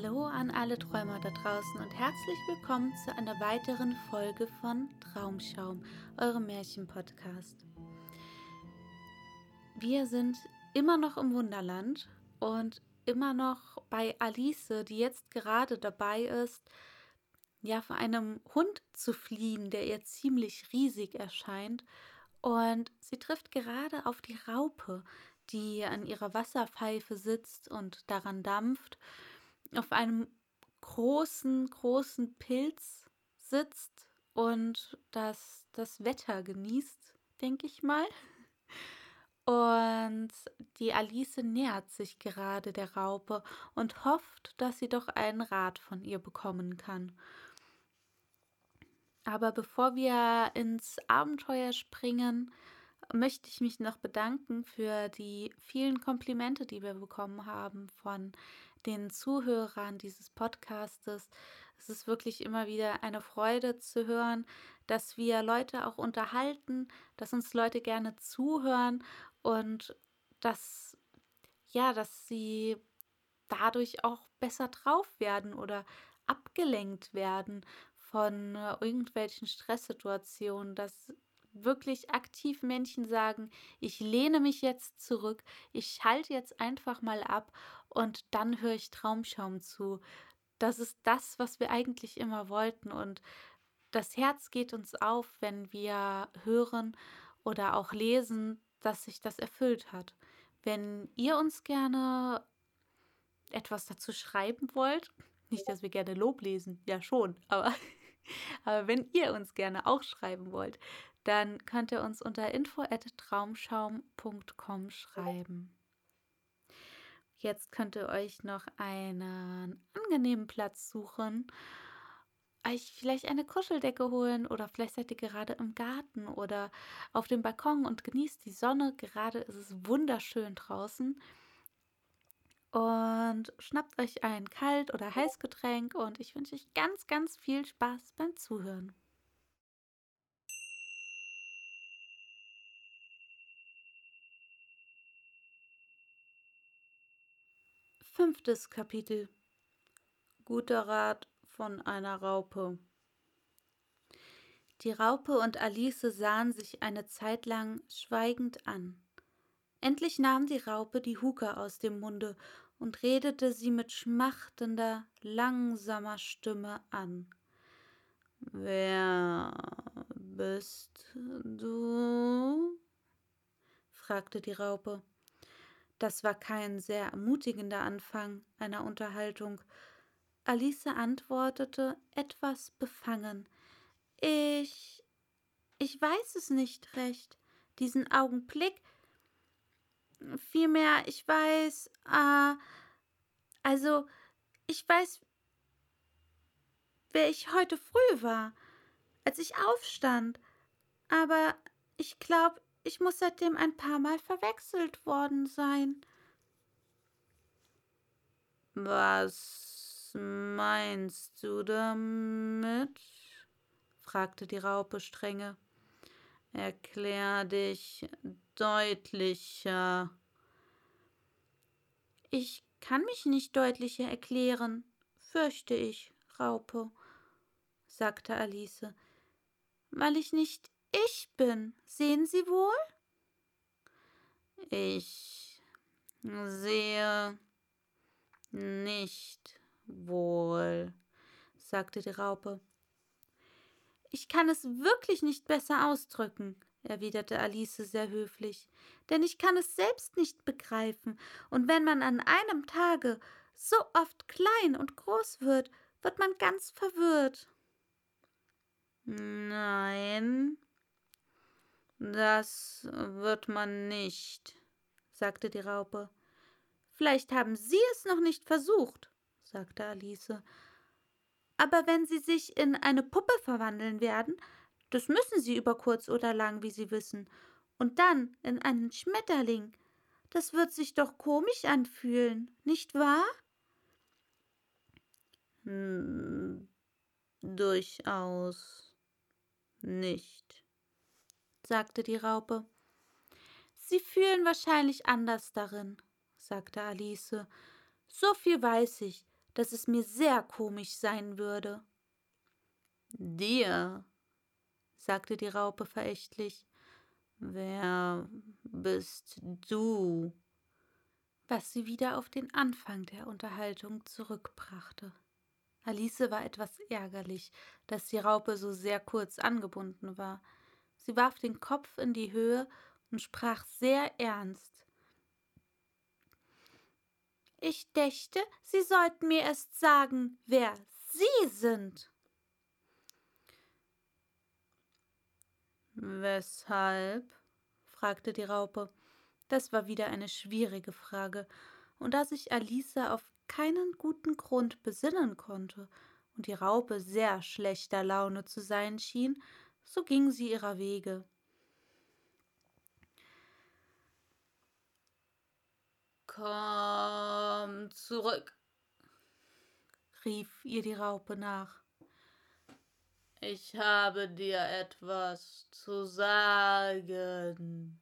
Hallo an alle Träumer da draußen und herzlich willkommen zu einer weiteren Folge von Traumschaum, eurem Märchenpodcast. Wir sind immer noch im Wunderland und immer noch bei Alice, die jetzt gerade dabei ist, ja, vor einem Hund zu fliehen, der ihr ziemlich riesig erscheint. Und sie trifft gerade auf die Raupe, die an ihrer Wasserpfeife sitzt und daran dampft auf einem großen, großen Pilz sitzt und das, das Wetter genießt, denke ich mal. Und die Alice nähert sich gerade der Raupe und hofft, dass sie doch einen Rat von ihr bekommen kann. Aber bevor wir ins Abenteuer springen, möchte ich mich noch bedanken für die vielen Komplimente, die wir bekommen haben von den Zuhörern dieses Podcastes. Es ist wirklich immer wieder eine Freude zu hören, dass wir Leute auch unterhalten, dass uns Leute gerne zuhören und dass ja, dass sie dadurch auch besser drauf werden oder abgelenkt werden von äh, irgendwelchen Stresssituationen, dass wirklich aktiv Männchen sagen, ich lehne mich jetzt zurück, ich schalte jetzt einfach mal ab und dann höre ich Traumschaum zu. Das ist das, was wir eigentlich immer wollten und das Herz geht uns auf, wenn wir hören oder auch lesen, dass sich das erfüllt hat. Wenn ihr uns gerne etwas dazu schreiben wollt, nicht, dass wir gerne Lob lesen, ja schon, aber, aber wenn ihr uns gerne auch schreiben wollt, dann könnt ihr uns unter info@traumschaum.com schreiben. Jetzt könnt ihr euch noch einen angenehmen Platz suchen, euch vielleicht eine Kuscheldecke holen oder vielleicht seid ihr gerade im Garten oder auf dem Balkon und genießt die Sonne. Gerade ist es wunderschön draußen. Und schnappt euch ein Kalt- oder Heißgetränk und ich wünsche euch ganz, ganz viel Spaß beim Zuhören. Fünftes Kapitel Guter Rat von einer Raupe Die Raupe und Alice sahen sich eine Zeit lang schweigend an. Endlich nahm die Raupe die Huke aus dem Munde und redete sie mit schmachtender, langsamer Stimme an. Wer bist du? fragte die Raupe. Das war kein sehr ermutigender Anfang einer Unterhaltung. Alice antwortete etwas befangen. Ich. ich weiß es nicht recht. Diesen Augenblick. Vielmehr, ich weiß. Äh, also, ich weiß, wer ich heute früh war, als ich aufstand. Aber ich glaube, ich muss seitdem ein paar Mal verwechselt worden sein. Was meinst du damit? fragte die Raupe strenge. Erklär dich deutlicher. Ich kann mich nicht deutlicher erklären, fürchte ich, Raupe, sagte Alice, weil ich nicht ich bin. Sehen Sie wohl? Ich Sehe nicht wohl, sagte die Raupe. Ich kann es wirklich nicht besser ausdrücken, erwiderte Alice sehr höflich, denn ich kann es selbst nicht begreifen, und wenn man an einem Tage so oft klein und groß wird, wird man ganz verwirrt. Nein, das wird man nicht, sagte die Raupe. Vielleicht haben Sie es noch nicht versucht, sagte Alice. Aber wenn Sie sich in eine Puppe verwandeln werden, das müssen Sie über kurz oder lang, wie Sie wissen, und dann in einen Schmetterling, das wird sich doch komisch anfühlen, nicht wahr? Hm, durchaus nicht, sagte die Raupe. Sie fühlen wahrscheinlich anders darin, sagte Alice. So viel weiß ich, dass es mir sehr komisch sein würde. Dir, sagte die Raupe verächtlich. Wer bist du? Was sie wieder auf den Anfang der Unterhaltung zurückbrachte. Alice war etwas ärgerlich, dass die Raupe so sehr kurz angebunden war. Sie warf den Kopf in die Höhe und sprach sehr ernst. Ich dächte, Sie sollten mir erst sagen, wer Sie sind. Weshalb? fragte die Raupe. Das war wieder eine schwierige Frage, und da sich Alice auf keinen guten Grund besinnen konnte und die Raupe sehr schlechter Laune zu sein schien, so ging sie ihrer Wege. Komm zurück, rief ihr die Raupe nach. Ich habe dir etwas zu sagen.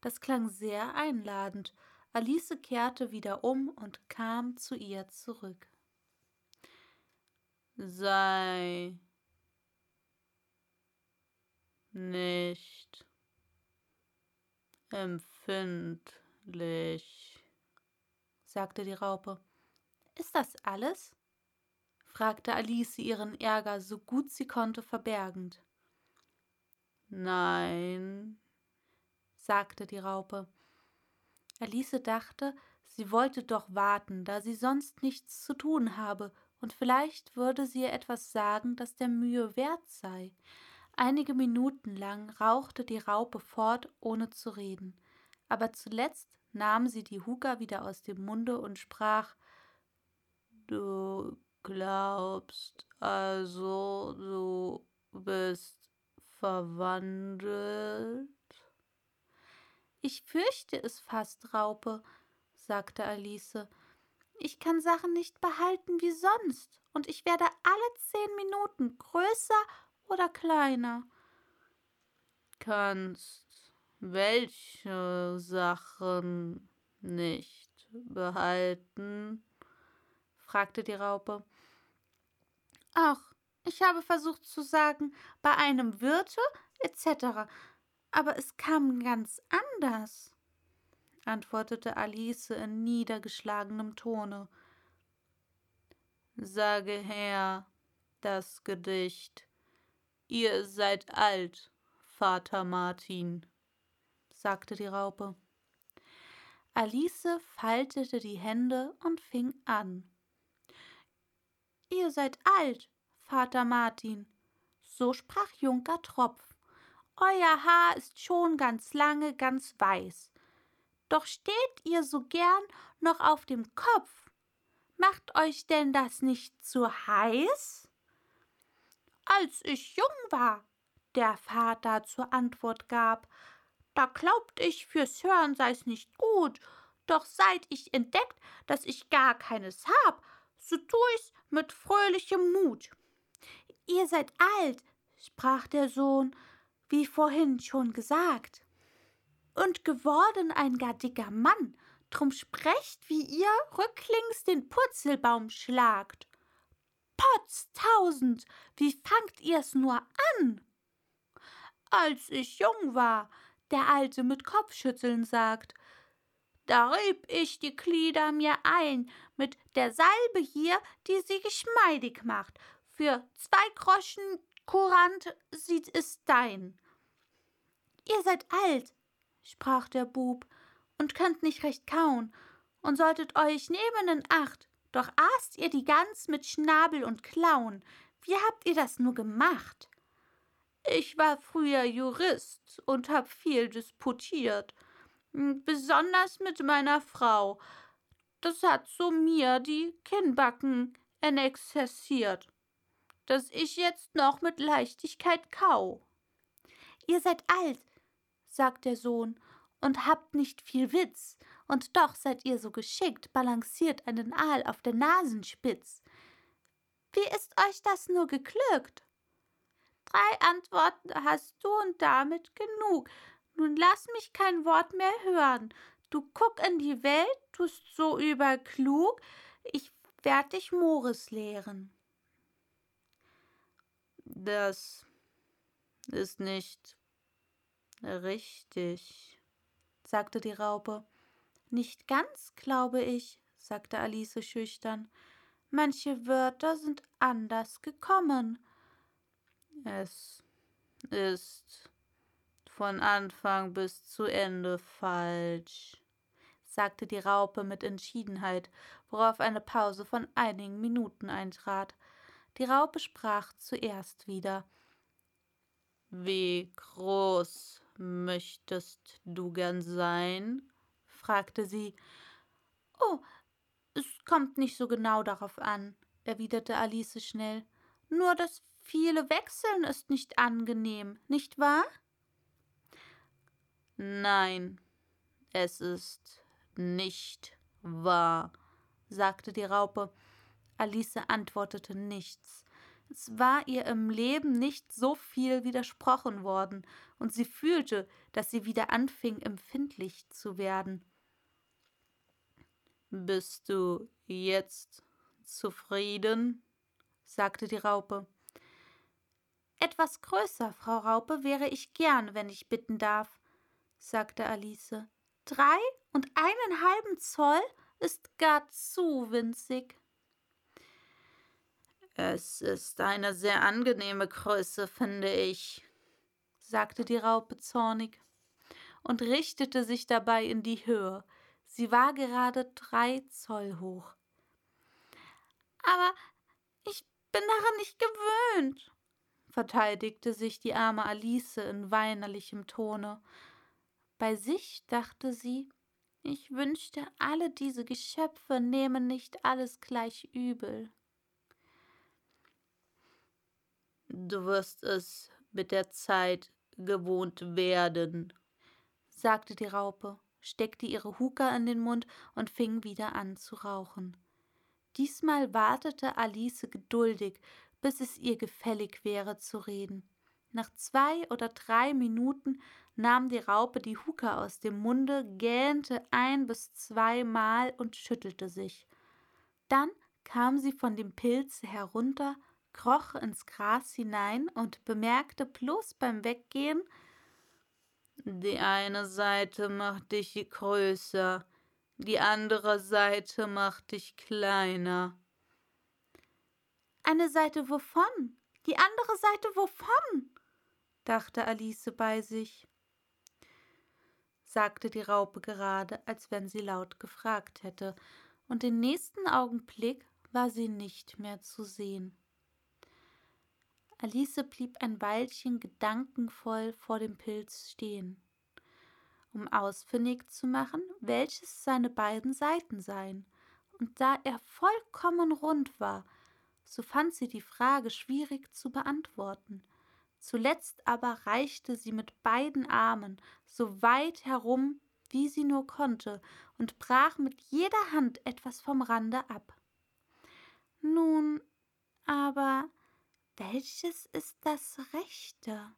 Das klang sehr einladend. Alice kehrte wieder um und kam zu ihr zurück. Sei nicht empfindlich, sagte die Raupe. Ist das alles? fragte Alice ihren Ärger so gut sie konnte verbergend. Nein, sagte die Raupe. Alice dachte, sie wollte doch warten, da sie sonst nichts zu tun habe, und vielleicht würde sie ihr etwas sagen, das der Mühe wert sei. Einige Minuten lang rauchte die Raupe fort, ohne zu reden, aber zuletzt nahm sie die Huka wieder aus dem Munde und sprach Du glaubst also, du bist verwandelt? Ich fürchte es fast, Raupe, sagte Alice. Ich kann Sachen nicht behalten wie sonst, und ich werde alle zehn Minuten größer oder kleiner. Kannst welche Sachen nicht behalten? fragte die Raupe. Ach, ich habe versucht zu sagen, bei einem Wirte etc., aber es kam ganz anders, antwortete Alice in niedergeschlagenem Tone. Sage her das Gedicht. Ihr seid alt, Vater Martin, sagte die Raupe. Alice faltete die Hände und fing an. Ihr seid alt, Vater Martin, so sprach Junker Tropf. Euer Haar ist schon ganz lange ganz weiß. Doch steht ihr so gern noch auf dem Kopf. Macht euch denn das nicht zu heiß? Als ich jung war, der Vater zur Antwort gab, da glaubt ich, fürs Hören sei's nicht gut, doch seit ich entdeckt, dass ich gar keines hab, so tu ich's mit fröhlichem Mut. Ihr seid alt, sprach der Sohn, wie vorhin schon gesagt, und geworden ein gar dicker Mann, drum sprecht, wie ihr rücklings den Purzelbaum schlagt. Potztausend, wie fangt ihr's nur an? Als ich jung war, der Alte mit Kopfschütteln sagt. Da rieb ich die Glieder mir ein mit der Salbe hier, die sie geschmeidig macht. Für zwei Groschen Kurant sieht es dein. Ihr seid alt, sprach der Bub, und könnt nicht recht kauen, und solltet euch nehmen in Acht, doch aßt ihr die Gans mit Schnabel und Klauen. Wie habt ihr das nur gemacht? Ich war früher Jurist und hab viel disputiert, besonders mit meiner Frau. Das hat so mir die Kinnbacken enexerziert, dass ich jetzt noch mit Leichtigkeit kau. Ihr seid alt, sagt der Sohn, und habt nicht viel Witz, und doch seid ihr so geschickt, balanciert einen Aal auf der Nasenspitz. Wie ist euch das nur geglückt? Drei Antworten hast du und damit genug. Nun lass mich kein Wort mehr hören. Du guck in die Welt, tust so überklug, ich werd dich Mores lehren. Das ist nicht richtig, sagte die Raupe. Nicht ganz, glaube ich, sagte Alice schüchtern. Manche Wörter sind anders gekommen. Es ist von Anfang bis zu Ende falsch, sagte die Raupe mit Entschiedenheit, worauf eine Pause von einigen Minuten eintrat. Die Raupe sprach zuerst wieder. Wie groß möchtest du gern sein? Fragte sie. Oh, es kommt nicht so genau darauf an, erwiderte Alice schnell. Nur das viele Wechseln ist nicht angenehm, nicht wahr? Nein, es ist nicht wahr, sagte die Raupe. Alice antwortete nichts. Es war ihr im Leben nicht so viel widersprochen worden, und sie fühlte, dass sie wieder anfing, empfindlich zu werden. Bist du jetzt zufrieden? sagte die Raupe. Etwas größer, Frau Raupe, wäre ich gern, wenn ich bitten darf, sagte Alice. Drei und einen halben Zoll ist gar zu winzig. Es ist eine sehr angenehme Größe, finde ich, sagte die Raupe zornig und richtete sich dabei in die Höhe. Sie war gerade drei Zoll hoch. Aber ich bin daran nicht gewöhnt, verteidigte sich die arme Alice in weinerlichem Tone bei sich dachte sie, ich wünschte, alle diese Geschöpfe nehmen nicht alles gleich übel. Du wirst es mit der Zeit gewohnt werden, sagte die Raupe, steckte ihre Huka in den Mund und fing wieder an zu rauchen. Diesmal wartete Alice geduldig, bis es ihr gefällig wäre zu reden. Nach zwei oder drei Minuten nahm die Raupe die Huke aus dem Munde, gähnte ein bis zweimal und schüttelte sich. Dann kam sie von dem Pilze herunter, kroch ins Gras hinein und bemerkte bloß beim Weggehen, die eine Seite macht dich größer, die andere Seite macht dich kleiner. Eine Seite wovon? Die andere Seite wovon? dachte Alice bei sich sagte die Raupe gerade, als wenn sie laut gefragt hätte, und den nächsten Augenblick war sie nicht mehr zu sehen. Alice blieb ein Weilchen gedankenvoll vor dem Pilz stehen, um ausfindig zu machen, welches seine beiden Seiten seien, und da er vollkommen rund war, so fand sie die Frage schwierig zu beantworten, Zuletzt aber reichte sie mit beiden Armen so weit herum, wie sie nur konnte, und brach mit jeder Hand etwas vom Rande ab. Nun, aber welches ist das Rechte?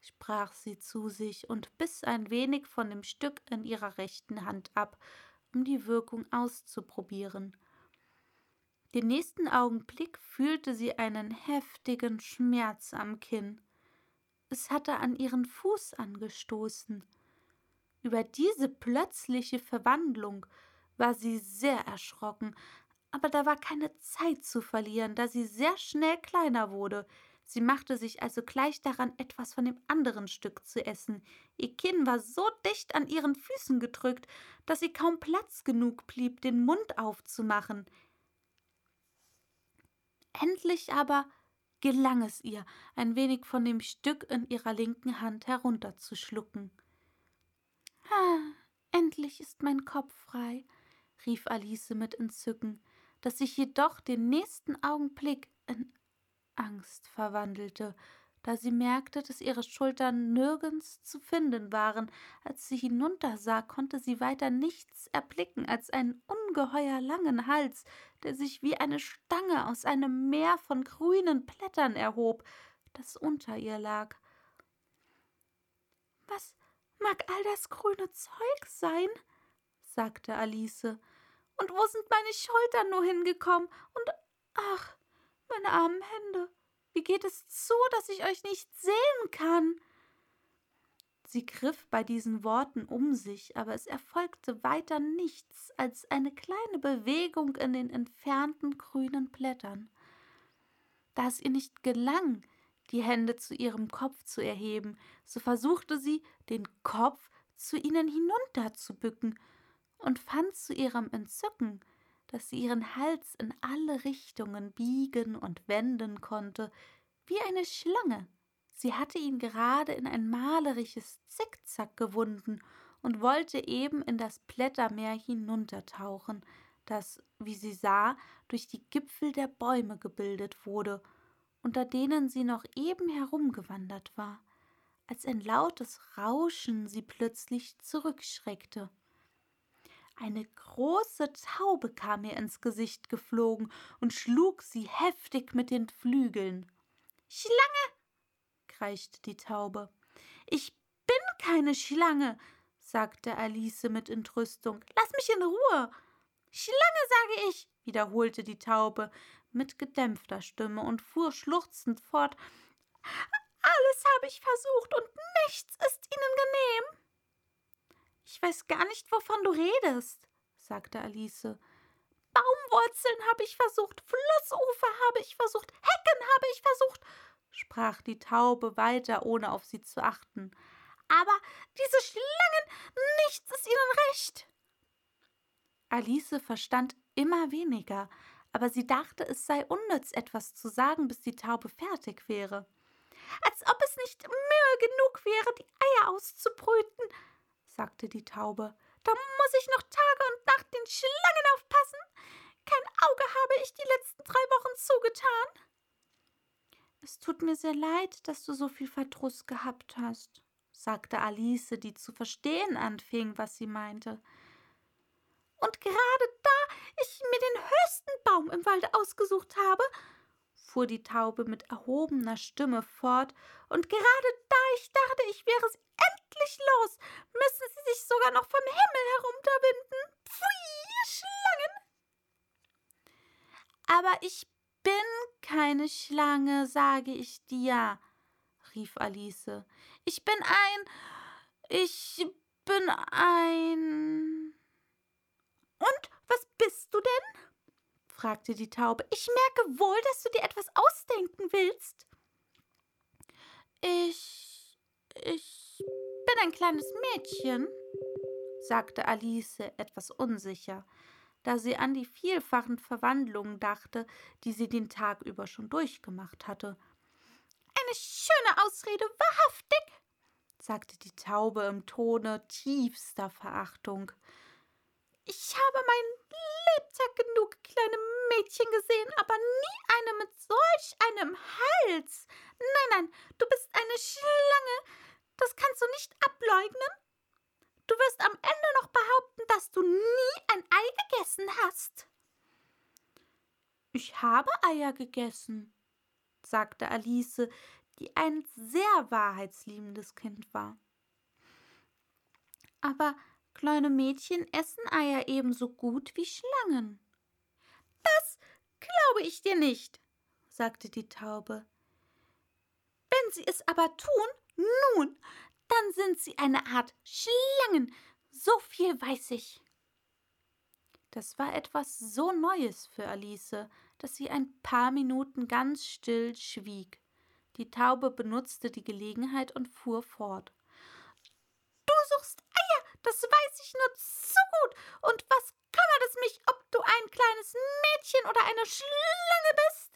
sprach sie zu sich und biss ein wenig von dem Stück in ihrer rechten Hand ab, um die Wirkung auszuprobieren. Den nächsten. Augenblick fühlte sie einen heftigen Schmerz am Kinn. es hatte an ihren Fuß angestoßen. Über diese plötzliche Verwandlung war sie sehr erschrocken, aber da war keine Zeit zu verlieren, da sie sehr schnell kleiner wurde. Sie machte sich also gleich daran, etwas von dem anderen Stück zu essen. Ihr Kinn war so dicht an ihren Füßen gedrückt, dass sie kaum Platz genug blieb, den Mund aufzumachen. Endlich aber gelang es ihr, ein wenig von dem Stück in ihrer linken Hand herunterzuschlucken. Ah, endlich ist mein Kopf frei, rief Alice mit Entzücken, das sich jedoch den nächsten Augenblick in Angst verwandelte, da sie merkte, dass ihre Schultern nirgends zu finden waren. Als sie hinuntersah, konnte sie weiter nichts erblicken als einen ungeheuer langen Hals, der sich wie eine Stange aus einem Meer von grünen Blättern erhob, das unter ihr lag. Was mag all das grüne Zeug sein? sagte Alice. Und wo sind meine Schultern nur hingekommen? Und ach, meine armen Hände. Wie geht es zu, dass ich euch nicht sehen kann? Sie griff bei diesen Worten um sich, aber es erfolgte weiter nichts als eine kleine Bewegung in den entfernten grünen Blättern. Da es ihr nicht gelang, die Hände zu ihrem Kopf zu erheben, so versuchte sie, den Kopf zu ihnen hinunterzubücken und fand zu ihrem Entzücken, dass sie ihren Hals in alle Richtungen biegen und wenden konnte, wie eine Schlange. Sie hatte ihn gerade in ein malerisches Zickzack gewunden und wollte eben in das Blättermeer hinuntertauchen, das, wie sie sah, durch die Gipfel der Bäume gebildet wurde, unter denen sie noch eben herumgewandert war, als ein lautes Rauschen sie plötzlich zurückschreckte. Eine große Taube kam ihr ins Gesicht geflogen und schlug sie heftig mit den Flügeln. Schlange! kreischte die Taube. Ich bin keine Schlange, sagte Alice mit Entrüstung. Lass mich in Ruhe. Schlange, sage ich, wiederholte die Taube mit gedämpfter Stimme und fuhr schluchzend fort. Alles habe ich versucht und nichts ist Ihnen genehm. Ich weiß gar nicht, wovon du redest, sagte Alice. Baumwurzeln habe ich versucht, Flussufer habe ich versucht, Hecken habe ich versucht, sprach die Taube weiter, ohne auf sie zu achten. Aber diese Schlangen, nichts ist ihnen recht. Alice verstand immer weniger, aber sie dachte, es sei unnütz, etwas zu sagen, bis die Taube fertig wäre. Als ob es nicht Mühe genug wäre, die Eier auszubrüten, sagte die Taube. Da muss ich noch Tage und Nacht den Schlangen aufpassen. Kein Auge habe ich die letzten drei Wochen zugetan. Es tut mir sehr leid, dass du so viel Verdruss gehabt hast, sagte Alice, die zu verstehen anfing, was sie meinte. Und gerade da ich mir den höchsten Baum im Walde ausgesucht habe, fuhr die Taube mit erhobener Stimme fort, und gerade da ich dachte, ich wäre sie endlich los, müssen sie sich sogar noch vom Himmel herunterwinden. Pfui, Schlangen! Aber ich bin keine Schlange, sage ich dir, rief Alice. Ich bin ein. Ich bin ein. Und was bist du denn? fragte die Taube. Ich merke wohl, dass du dir etwas ausdenken willst. Ich. ich bin ein kleines Mädchen, sagte Alice etwas unsicher da sie an die vielfachen Verwandlungen dachte, die sie den Tag über schon durchgemacht hatte. Eine schöne Ausrede, wahrhaftig, sagte die Taube im Tone tiefster Verachtung. Ich habe mein Lebtag genug kleine Mädchen gesehen, aber nie eine mit solch einem Hals. Nein, nein, du bist eine Schlange. Das kannst du nicht ableugnen. Du wirst am Ende noch behaupten, dass du nie ein Ei gegessen hast. Ich habe Eier gegessen, sagte Alice, die ein sehr wahrheitsliebendes Kind war. Aber kleine Mädchen essen Eier ebenso gut wie Schlangen. Das glaube ich dir nicht, sagte die Taube. Wenn sie es aber tun, nun, dann sind sie eine Art Schlangen. So viel weiß ich. Das war etwas so Neues für Alice, dass sie ein paar Minuten ganz still schwieg. Die Taube benutzte die Gelegenheit und fuhr fort. Du suchst Eier, das weiß ich nur zu gut. Und was kümmert es mich, ob du ein kleines Mädchen oder eine Schlange bist?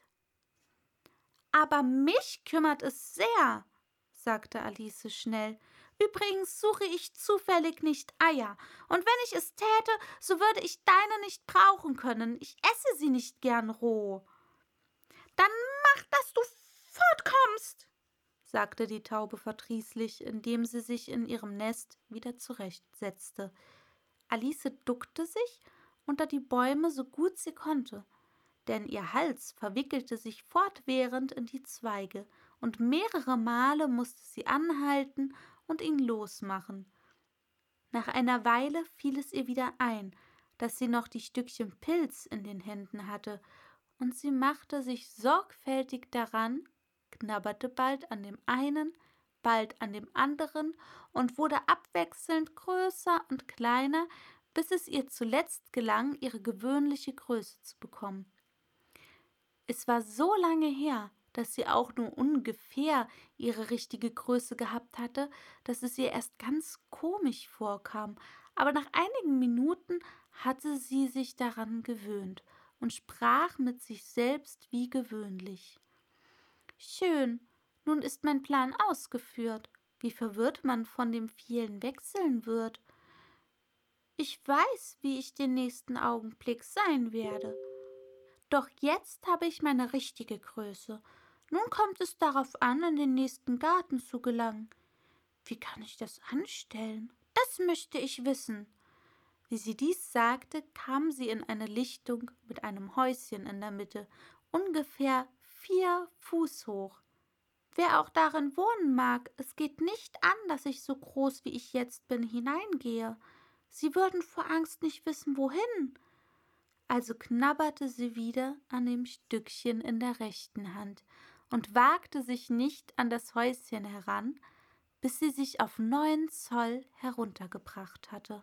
Aber mich kümmert es sehr, sagte Alice schnell. Übrigens suche ich zufällig nicht Eier, und wenn ich es täte, so würde ich deine nicht brauchen können. Ich esse sie nicht gern roh. Dann mach, dass du fortkommst, sagte die Taube verdrießlich, indem sie sich in ihrem Nest wieder zurechtsetzte. Alice duckte sich unter die Bäume so gut sie konnte, denn ihr Hals verwickelte sich fortwährend in die Zweige, und mehrere Male musste sie anhalten und ihn losmachen. Nach einer Weile fiel es ihr wieder ein, dass sie noch die Stückchen Pilz in den Händen hatte, und sie machte sich sorgfältig daran, knabberte bald an dem einen, bald an dem anderen und wurde abwechselnd größer und kleiner, bis es ihr zuletzt gelang, ihre gewöhnliche Größe zu bekommen. Es war so lange her, dass sie auch nur ungefähr ihre richtige Größe gehabt hatte, dass es ihr erst ganz komisch vorkam, aber nach einigen Minuten hatte sie sich daran gewöhnt und sprach mit sich selbst wie gewöhnlich. Schön, nun ist mein Plan ausgeführt. Wie verwirrt man von dem vielen Wechseln wird. Ich weiß, wie ich den nächsten Augenblick sein werde. Doch jetzt habe ich meine richtige Größe. Nun kommt es darauf an, in den nächsten Garten zu gelangen. Wie kann ich das anstellen? Das möchte ich wissen. Wie sie dies sagte, kam sie in eine Lichtung mit einem Häuschen in der Mitte, ungefähr vier Fuß hoch. Wer auch darin wohnen mag, es geht nicht an, dass ich so groß wie ich jetzt bin hineingehe. Sie würden vor Angst nicht wissen, wohin. Also knabberte sie wieder an dem Stückchen in der rechten Hand und wagte sich nicht an das Häuschen heran, bis sie sich auf neun Zoll heruntergebracht hatte.